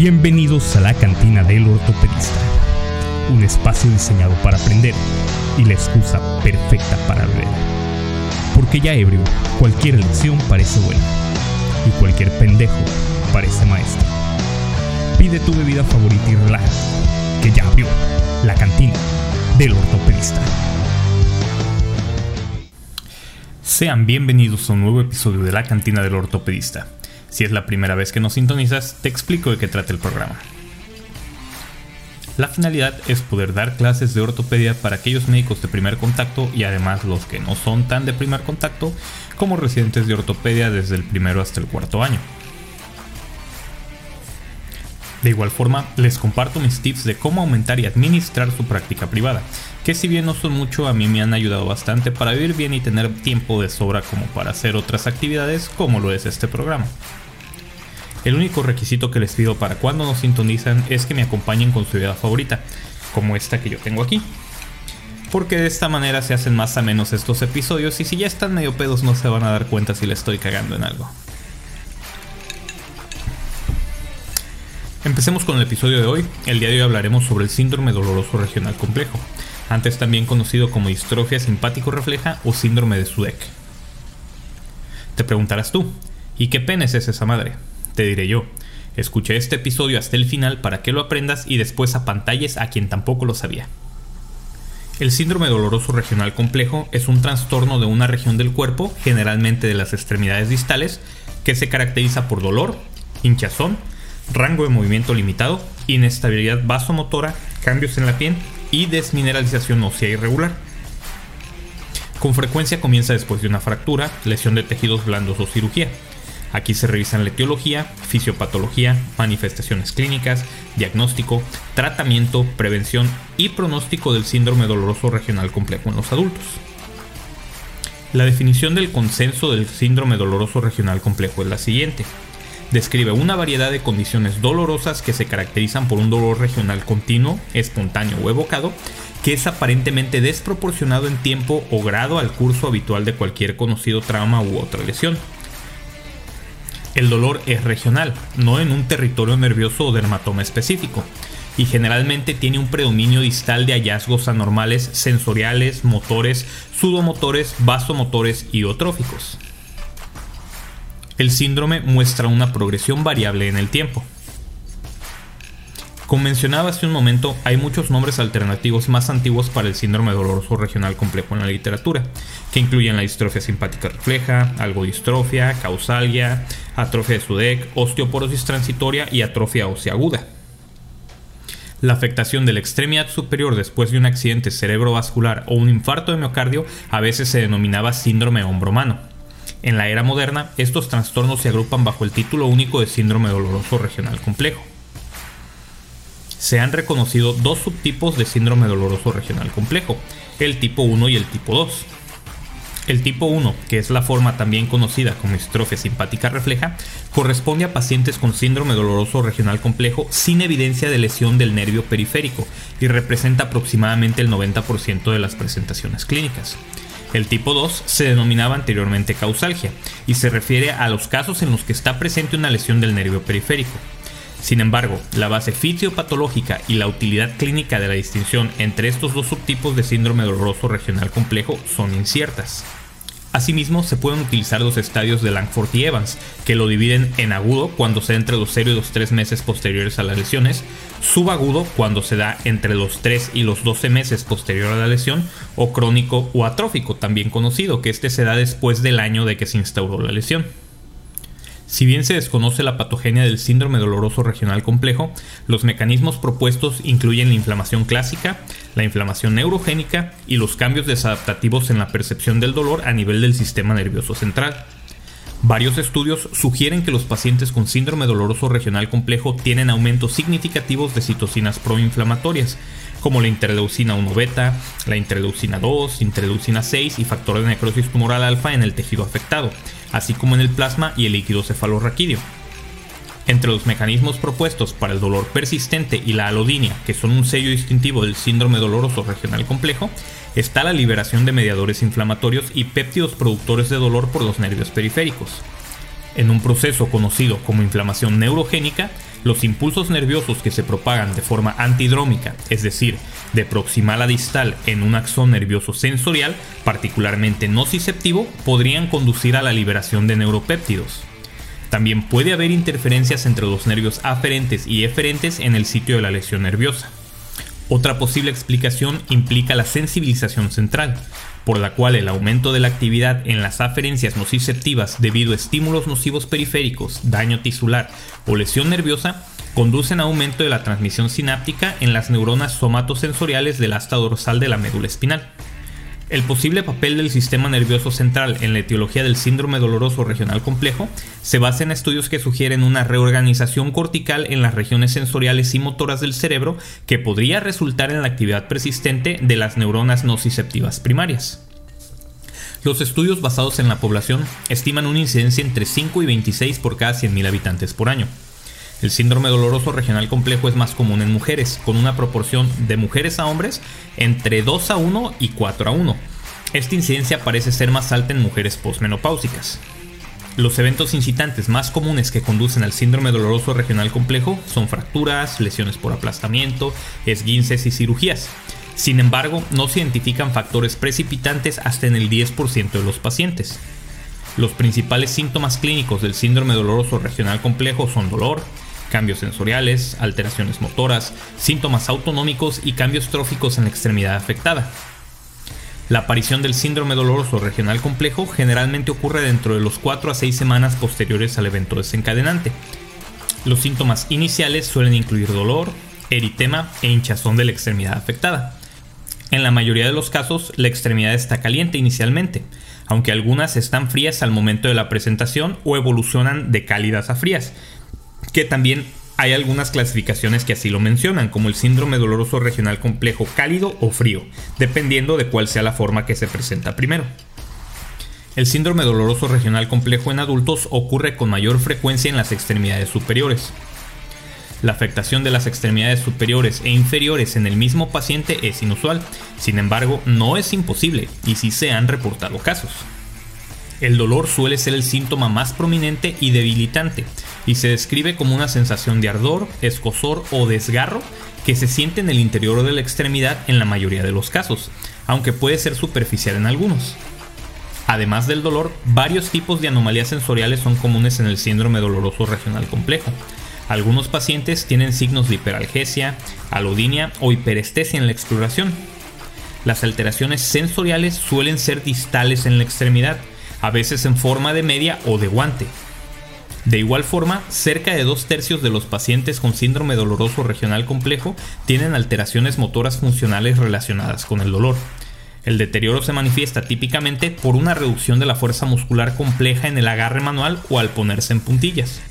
Bienvenidos a la cantina del ortopedista, un espacio diseñado para aprender y la excusa perfecta para beber. Porque ya ebrio, cualquier lección parece buena y cualquier pendejo parece maestro. Pide tu bebida favorita y relájate, que ya abrió la cantina del ortopedista. Sean bienvenidos a un nuevo episodio de la cantina del ortopedista. Si es la primera vez que nos sintonizas, te explico de qué trata el programa. La finalidad es poder dar clases de ortopedia para aquellos médicos de primer contacto y además los que no son tan de primer contacto como residentes de ortopedia desde el primero hasta el cuarto año. De igual forma, les comparto mis tips de cómo aumentar y administrar su práctica privada, que si bien no son mucho, a mí me han ayudado bastante para vivir bien y tener tiempo de sobra como para hacer otras actividades como lo es este programa. El único requisito que les pido para cuando nos sintonizan es que me acompañen con su idea favorita, como esta que yo tengo aquí. Porque de esta manera se hacen más a menos estos episodios y si ya están medio pedos no se van a dar cuenta si le estoy cagando en algo. Empecemos con el episodio de hoy. El día de hoy hablaremos sobre el síndrome doloroso regional complejo, antes también conocido como distrofia simpático refleja o síndrome de Sudeck. Te preguntarás tú, ¿y qué penes es esa madre? Te diré yo. Escuché este episodio hasta el final para que lo aprendas y después apantalles a quien tampoco lo sabía. El síndrome doloroso regional complejo es un trastorno de una región del cuerpo, generalmente de las extremidades distales, que se caracteriza por dolor, hinchazón, rango de movimiento limitado, inestabilidad vasomotora, cambios en la piel y desmineralización ósea irregular. Con frecuencia comienza después de una fractura, lesión de tejidos blandos o cirugía. Aquí se revisan la etiología, fisiopatología, manifestaciones clínicas, diagnóstico, tratamiento, prevención y pronóstico del síndrome doloroso regional complejo en los adultos. La definición del consenso del síndrome doloroso regional complejo es la siguiente. Describe una variedad de condiciones dolorosas que se caracterizan por un dolor regional continuo, espontáneo o evocado, que es aparentemente desproporcionado en tiempo o grado al curso habitual de cualquier conocido trauma u otra lesión el dolor es regional, no en un territorio nervioso o dermatoma específico, y generalmente tiene un predominio distal de hallazgos anormales sensoriales, motores, sudomotores, vasomotores y otróficos. El síndrome muestra una progresión variable en el tiempo. Como mencionaba hace un momento, hay muchos nombres alternativos más antiguos para el síndrome doloroso regional complejo en la literatura, que incluyen la distrofia simpática refleja, algodistrofia, causalgia, atrofia de Sudeck, osteoporosis transitoria y atrofia ósea aguda. La afectación de la extremidad superior después de un accidente cerebrovascular o un infarto de miocardio a veces se denominaba síndrome hombro-mano. En la era moderna, estos trastornos se agrupan bajo el título único de síndrome doloroso regional complejo se han reconocido dos subtipos de síndrome doloroso regional complejo, el tipo 1 y el tipo 2. El tipo 1, que es la forma también conocida como distrofia simpática refleja, corresponde a pacientes con síndrome doloroso regional complejo sin evidencia de lesión del nervio periférico y representa aproximadamente el 90% de las presentaciones clínicas. El tipo 2 se denominaba anteriormente causalgia y se refiere a los casos en los que está presente una lesión del nervio periférico. Sin embargo, la base fisiopatológica y la utilidad clínica de la distinción entre estos dos subtipos de síndrome doloroso regional complejo son inciertas. Asimismo, se pueden utilizar los estadios de Langford y Evans, que lo dividen en agudo cuando se da entre los 0 y los 3 meses posteriores a las lesiones, subagudo cuando se da entre los 3 y los 12 meses posterior a la lesión, o crónico o atrófico, también conocido, que este se da después del año de que se instauró la lesión. Si bien se desconoce la patogenia del síndrome doloroso regional complejo, los mecanismos propuestos incluyen la inflamación clásica, la inflamación neurogénica y los cambios desadaptativos en la percepción del dolor a nivel del sistema nervioso central. Varios estudios sugieren que los pacientes con síndrome doloroso regional complejo tienen aumentos significativos de citocinas proinflamatorias, como la interleucina 1 beta, la interleucina 2, interleucina 6 y factor de necrosis tumoral alfa en el tejido afectado, así como en el plasma y el líquido cefalorraquídeo. Entre los mecanismos propuestos para el dolor persistente y la alodinia, que son un sello distintivo del síndrome doloroso regional complejo, está la liberación de mediadores inflamatorios y péptidos productores de dolor por los nervios periféricos. En un proceso conocido como inflamación neurogénica, los impulsos nerviosos que se propagan de forma antidrómica, es decir, de proximal a distal en un axón nervioso sensorial, particularmente nociceptivo, podrían conducir a la liberación de neuropéptidos. También puede haber interferencias entre los nervios aferentes y eferentes en el sitio de la lesión nerviosa. Otra posible explicación implica la sensibilización central, por la cual el aumento de la actividad en las aferencias nociceptivas debido a estímulos nocivos periféricos, daño tisular o lesión nerviosa conducen a aumento de la transmisión sináptica en las neuronas somatosensoriales del asta dorsal de la médula espinal. El posible papel del sistema nervioso central en la etiología del síndrome doloroso regional complejo se basa en estudios que sugieren una reorganización cortical en las regiones sensoriales y motoras del cerebro que podría resultar en la actividad persistente de las neuronas nociceptivas primarias. Los estudios basados en la población estiman una incidencia entre 5 y 26 por cada 100.000 habitantes por año. El síndrome doloroso regional complejo es más común en mujeres, con una proporción de mujeres a hombres entre 2 a 1 y 4 a 1. Esta incidencia parece ser más alta en mujeres posmenopáusicas. Los eventos incitantes más comunes que conducen al síndrome doloroso regional complejo son fracturas, lesiones por aplastamiento, esguinces y cirugías. Sin embargo, no se identifican factores precipitantes hasta en el 10% de los pacientes. Los principales síntomas clínicos del síndrome doloroso regional complejo son dolor, cambios sensoriales, alteraciones motoras, síntomas autonómicos y cambios tróficos en la extremidad afectada. La aparición del síndrome doloroso regional complejo generalmente ocurre dentro de los 4 a 6 semanas posteriores al evento desencadenante. Los síntomas iniciales suelen incluir dolor, eritema e hinchazón de la extremidad afectada. En la mayoría de los casos, la extremidad está caliente inicialmente, aunque algunas están frías al momento de la presentación o evolucionan de cálidas a frías, que también hay algunas clasificaciones que así lo mencionan, como el síndrome doloroso regional complejo cálido o frío, dependiendo de cuál sea la forma que se presenta primero. El síndrome doloroso regional complejo en adultos ocurre con mayor frecuencia en las extremidades superiores. La afectación de las extremidades superiores e inferiores en el mismo paciente es inusual, sin embargo no es imposible y sí se han reportado casos. El dolor suele ser el síntoma más prominente y debilitante, y se describe como una sensación de ardor, escosor o desgarro que se siente en el interior de la extremidad en la mayoría de los casos, aunque puede ser superficial en algunos. Además del dolor, varios tipos de anomalías sensoriales son comunes en el síndrome doloroso regional complejo. Algunos pacientes tienen signos de hiperalgesia, alodinia o hiperestesia en la exploración. Las alteraciones sensoriales suelen ser distales en la extremidad, a veces en forma de media o de guante. De igual forma, cerca de dos tercios de los pacientes con síndrome doloroso regional complejo tienen alteraciones motoras funcionales relacionadas con el dolor. El deterioro se manifiesta típicamente por una reducción de la fuerza muscular compleja en el agarre manual o al ponerse en puntillas.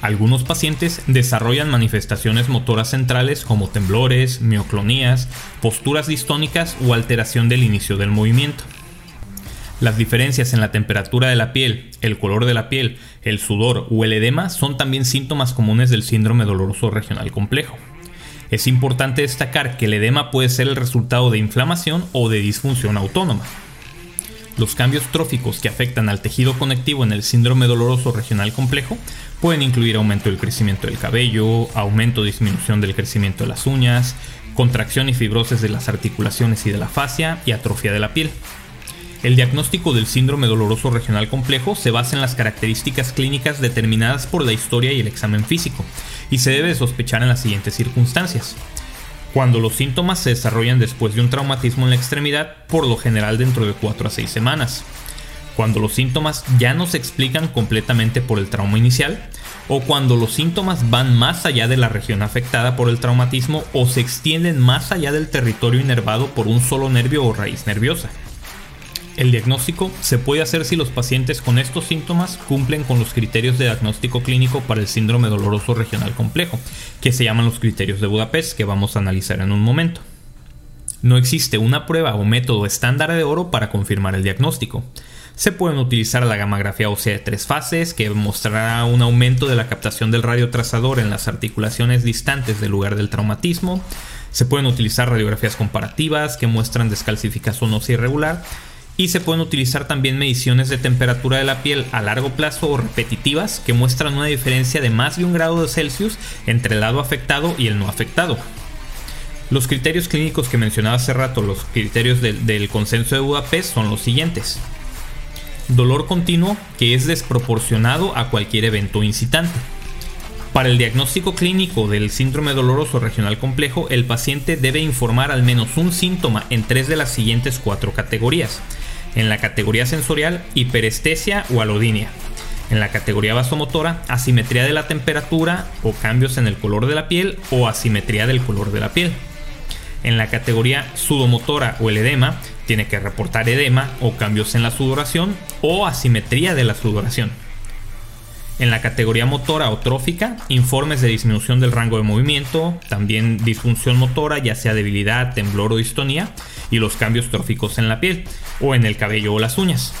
Algunos pacientes desarrollan manifestaciones motoras centrales como temblores, mioclonías, posturas distónicas o alteración del inicio del movimiento. Las diferencias en la temperatura de la piel, el color de la piel, el sudor o el edema son también síntomas comunes del síndrome doloroso regional complejo. Es importante destacar que el edema puede ser el resultado de inflamación o de disfunción autónoma. Los cambios tróficos que afectan al tejido conectivo en el síndrome doloroso regional complejo pueden incluir aumento del crecimiento del cabello, aumento o disminución del crecimiento de las uñas, contracción y fibrosis de las articulaciones y de la fascia y atrofia de la piel. El diagnóstico del síndrome doloroso regional complejo se basa en las características clínicas determinadas por la historia y el examen físico, y se debe sospechar en las siguientes circunstancias. Cuando los síntomas se desarrollan después de un traumatismo en la extremidad, por lo general dentro de 4 a 6 semanas. Cuando los síntomas ya no se explican completamente por el trauma inicial, o cuando los síntomas van más allá de la región afectada por el traumatismo o se extienden más allá del territorio inervado por un solo nervio o raíz nerviosa. El diagnóstico se puede hacer si los pacientes con estos síntomas cumplen con los criterios de diagnóstico clínico para el síndrome doloroso regional complejo, que se llaman los criterios de Budapest, que vamos a analizar en un momento. No existe una prueba o método estándar de oro para confirmar el diagnóstico. Se pueden utilizar la gamografía ósea de tres fases, que mostrará un aumento de la captación del radiotrazador en las articulaciones distantes del lugar del traumatismo. Se pueden utilizar radiografías comparativas que muestran descalcificación ósea irregular y se pueden utilizar también mediciones de temperatura de la piel a largo plazo o repetitivas que muestran una diferencia de más de un grado de Celsius entre el lado afectado y el no afectado. Los criterios clínicos que mencionaba hace rato, los criterios del, consenso de Budapest, son los siguientes. Dolor continuo que es desproporcionado a cualquier evento incitante. Para el diagnóstico clínico del síndrome doloroso regional complejo, el paciente debe informar al menos un síntoma en tres de las siguientes cuatro categorías. En la categoría sensorial, hiperestesia o alodinia. En la categoría vasomotora, asimetría de la temperatura o cambios en el color de la piel o asimetría del color de la piel. En la categoría sudomotora o el edema, tiene que reportar edema o cambios en la sudoración o asimetría de la sudoración. En la categoría motora o trófica, informes de disminución del rango de movimiento, también disfunción motora, ya sea debilidad, temblor o distonía, y los cambios tróficos en la piel, o en el cabello o las uñas.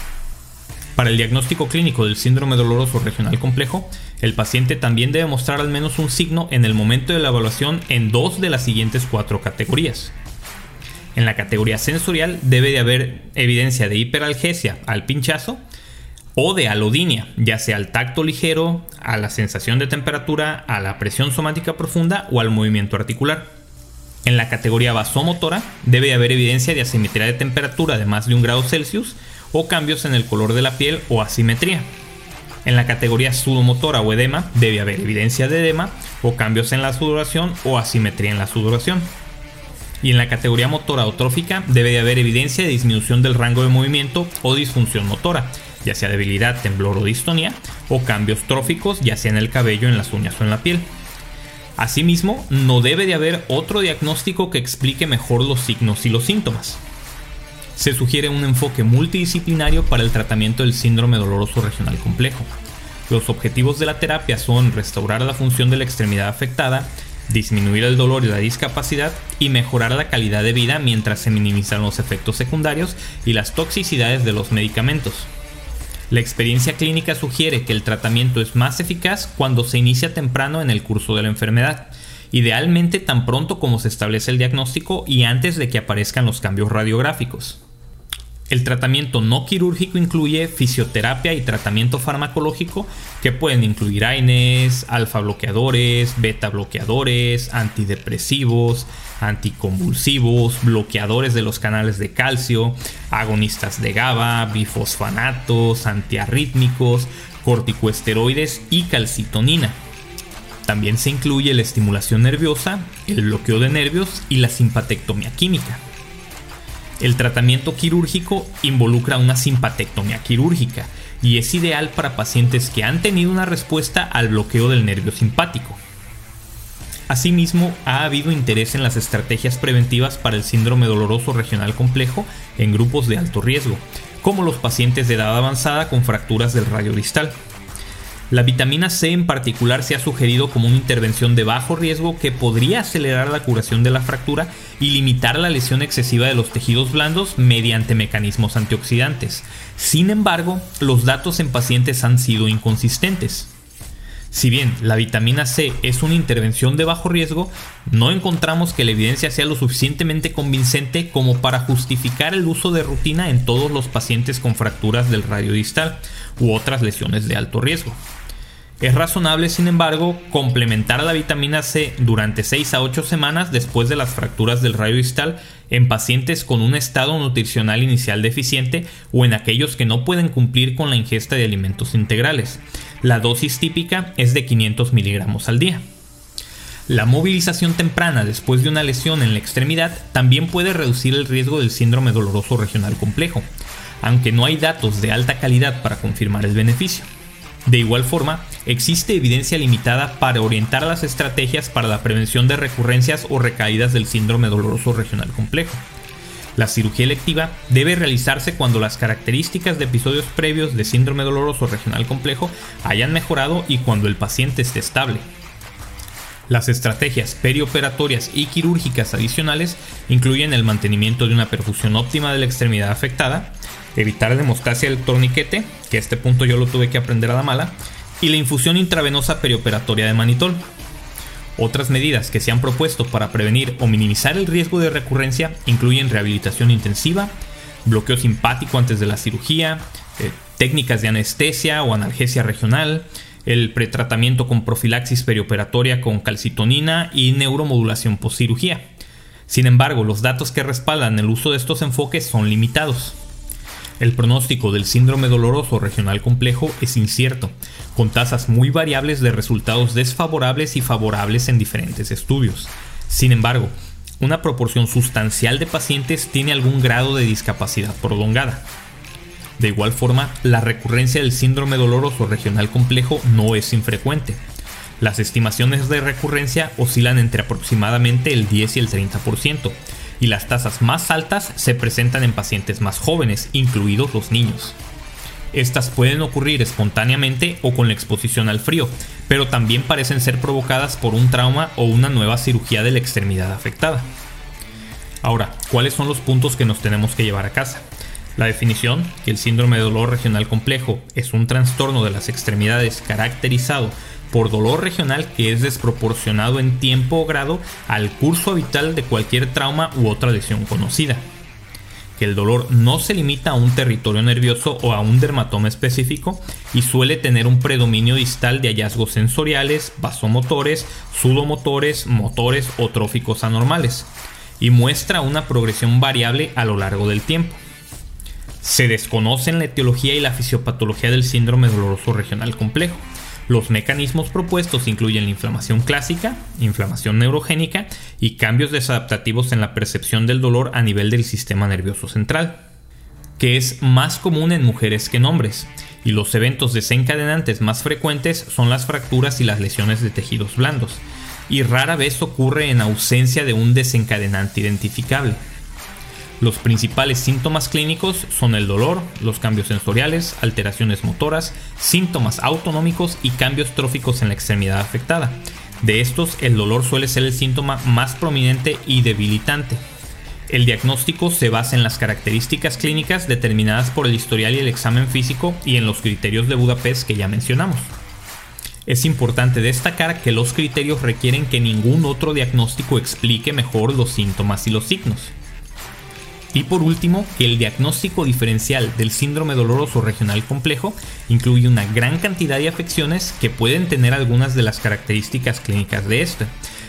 Para el diagnóstico clínico del síndrome doloroso regional complejo, el paciente también debe mostrar al menos un signo en el momento de la evaluación en dos de las siguientes cuatro categorías. En la categoría sensorial debe de haber evidencia de hiperalgesia al pinchazo o de alodinia, ya sea al tacto ligero, a la sensación de temperatura, a la presión somática profunda o al movimiento articular. En la categoría vasomotora debe de haber evidencia de asimetría de temperatura de más de un grado Celsius o cambios en el color de la piel o asimetría. En la categoría sudomotora o edema debe haber evidencia de edema o cambios en la sudoración o asimetría en la sudoración. Y en la categoría motora o trófica debe de haber evidencia de disminución del rango de movimiento o disfunción motora, ya sea debilidad, temblor o distonía, o cambios tróficos, ya sea en el cabello, en las uñas o en la piel. Asimismo, no debe de haber otro diagnóstico que explique mejor los signos y los síntomas se sugiere un enfoque multidisciplinario para el tratamiento del síndrome doloroso regional complejo. Los objetivos de la terapia son restaurar la función de la extremidad afectada, disminuir el dolor y la discapacidad y mejorar la calidad de vida mientras se minimizan los efectos secundarios y las toxicidades de los medicamentos. La experiencia clínica sugiere que el tratamiento es más eficaz cuando se inicia temprano en el curso de la enfermedad, idealmente tan pronto como se establece el diagnóstico y antes de que aparezcan los cambios radiográficos. El tratamiento no quirúrgico incluye fisioterapia y tratamiento farmacológico que pueden incluir AINES, alfa bloqueadores, beta bloqueadores, antidepresivos, anticonvulsivos, bloqueadores de los canales de calcio, agonistas de GABA, bifosfanatos, antiarrítmicos, corticoesteroides y calcitonina. También se incluye la estimulación nerviosa, el bloqueo de nervios y la simpatectomía química. El tratamiento quirúrgico involucra una simpatectomía quirúrgica y es ideal para pacientes que han tenido una respuesta al bloqueo del nervio simpático. Asimismo, ha habido interés en las estrategias preventivas para el síndrome doloroso regional complejo en grupos de alto riesgo, como los pacientes de edad avanzada con fracturas del radio distal. La vitamina C en particular se ha sugerido como una intervención de bajo riesgo que podría acelerar la curación de la fractura y limitar la lesión excesiva de los tejidos blandos mediante mecanismos antioxidantes. Sin embargo, los datos en pacientes han sido inconsistentes. Si bien la vitamina C es una intervención de bajo riesgo, no encontramos que la evidencia sea lo suficientemente convincente como para justificar el uso de rutina en todos los pacientes con fracturas del radio distal u otras lesiones de alto riesgo. Es razonable, sin embargo, complementar la vitamina C durante 6 a 8 semanas después de las fracturas del rayo distal en pacientes con un estado nutricional inicial deficiente o en aquellos que no pueden cumplir con la ingesta de alimentos integrales. La dosis típica es de 500 miligramos al día. La movilización temprana después de una lesión en la extremidad también puede reducir el riesgo del síndrome doloroso regional complejo, aunque no hay datos de alta calidad para confirmar el beneficio. De igual forma, existe evidencia limitada para orientar las estrategias para la prevención de recurrencias o recaídas del síndrome doloroso regional complejo. La cirugía electiva debe realizarse cuando las características de episodios previos de síndrome doloroso regional complejo hayan mejorado y cuando el paciente esté estable. Las estrategias perioperatorias y quirúrgicas adicionales incluyen el mantenimiento de una perfusión óptima de la extremidad afectada, evitar la hemostasia del torniquete, que a este punto yo lo tuve que aprender a la mala, y la infusión intravenosa perioperatoria de manitol. Otras medidas que se han propuesto para prevenir o minimizar el riesgo de recurrencia incluyen rehabilitación intensiva, bloqueo simpático antes de la cirugía, eh, técnicas de anestesia o analgesia regional, el pretratamiento con profilaxis perioperatoria con calcitonina y neuromodulación postcirugía. Sin embargo, los datos que respaldan el uso de estos enfoques son limitados. El pronóstico del síndrome doloroso regional complejo es incierto, con tasas muy variables de resultados desfavorables y favorables en diferentes estudios. Sin embargo, una proporción sustancial de pacientes tiene algún grado de discapacidad prolongada. De igual forma, la recurrencia del síndrome doloroso regional complejo no es infrecuente. Las estimaciones de recurrencia oscilan entre aproximadamente el 10 y el 30%, y las tasas más altas se presentan en pacientes más jóvenes, incluidos los niños. Estas pueden ocurrir espontáneamente o con la exposición al frío, pero también parecen ser provocadas por un trauma o una nueva cirugía de la extremidad afectada. Ahora, ¿cuáles son los puntos que nos tenemos que llevar a casa? La definición, que el síndrome de dolor regional complejo es un trastorno de las extremidades caracterizado por dolor regional que es desproporcionado en tiempo o grado al curso habitual de cualquier trauma u otra lesión conocida. Que el dolor no se limita a un territorio nervioso o a un dermatoma específico y suele tener un predominio distal de hallazgos sensoriales, vasomotores, sudomotores, motores o tróficos anormales, y muestra una progresión variable a lo largo del tiempo. Se desconocen la etiología y la fisiopatología del síndrome doloroso regional complejo, los mecanismos propuestos incluyen la inflamación clásica, inflamación neurogénica y cambios desadaptativos en la percepción del dolor a nivel del sistema nervioso central, que es más común en mujeres que en hombres, y los eventos desencadenantes más frecuentes son las fracturas y las lesiones de tejidos blandos, y rara vez ocurre en ausencia de un desencadenante identificable. Los principales síntomas clínicos son el dolor, los cambios sensoriales, alteraciones motoras, síntomas autonómicos y cambios tróficos en la extremidad afectada. De estos, el dolor suele ser el síntoma más prominente y debilitante. El diagnóstico se basa en las características clínicas determinadas por el historial y el examen físico y en los criterios de Budapest que ya mencionamos. Es importante destacar que los criterios requieren que ningún otro diagnóstico explique mejor los síntomas y los signos. Y por último, que el diagnóstico diferencial del síndrome doloroso regional complejo incluye una gran cantidad de afecciones que pueden tener algunas de las características clínicas de este.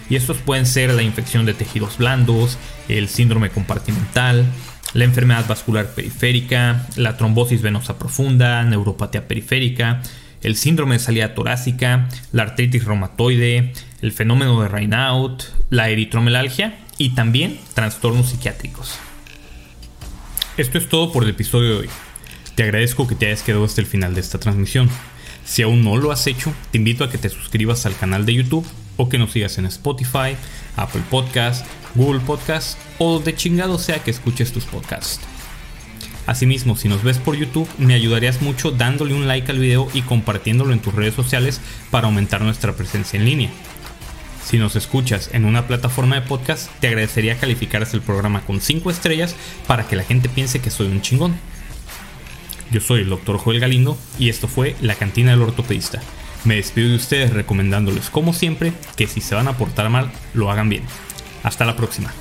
Y estos pueden ser la infección de tejidos blandos, el síndrome compartimental, la enfermedad vascular periférica, la trombosis venosa profunda, neuropatía periférica, el síndrome de salida torácica, la artritis reumatoide, el fenómeno de Raynaud, la eritromelalgia y también trastornos psiquiátricos. Esto es todo por el episodio de hoy. Te agradezco que te hayas quedado hasta el final de esta transmisión. Si aún no lo has hecho, te invito a que te suscribas al canal de YouTube o que nos sigas en Spotify, Apple Podcast, Google Podcast o de chingado sea que escuches tus podcasts. Asimismo, si nos ves por YouTube, me ayudarías mucho dándole un like al video y compartiéndolo en tus redes sociales para aumentar nuestra presencia en línea. Si nos escuchas en una plataforma de podcast, te agradecería calificaras el programa con 5 estrellas para que la gente piense que soy un chingón. Yo soy el Dr. Joel Galindo y esto fue La Cantina del Ortopedista. Me despido de ustedes recomendándoles, como siempre, que si se van a portar mal, lo hagan bien. Hasta la próxima.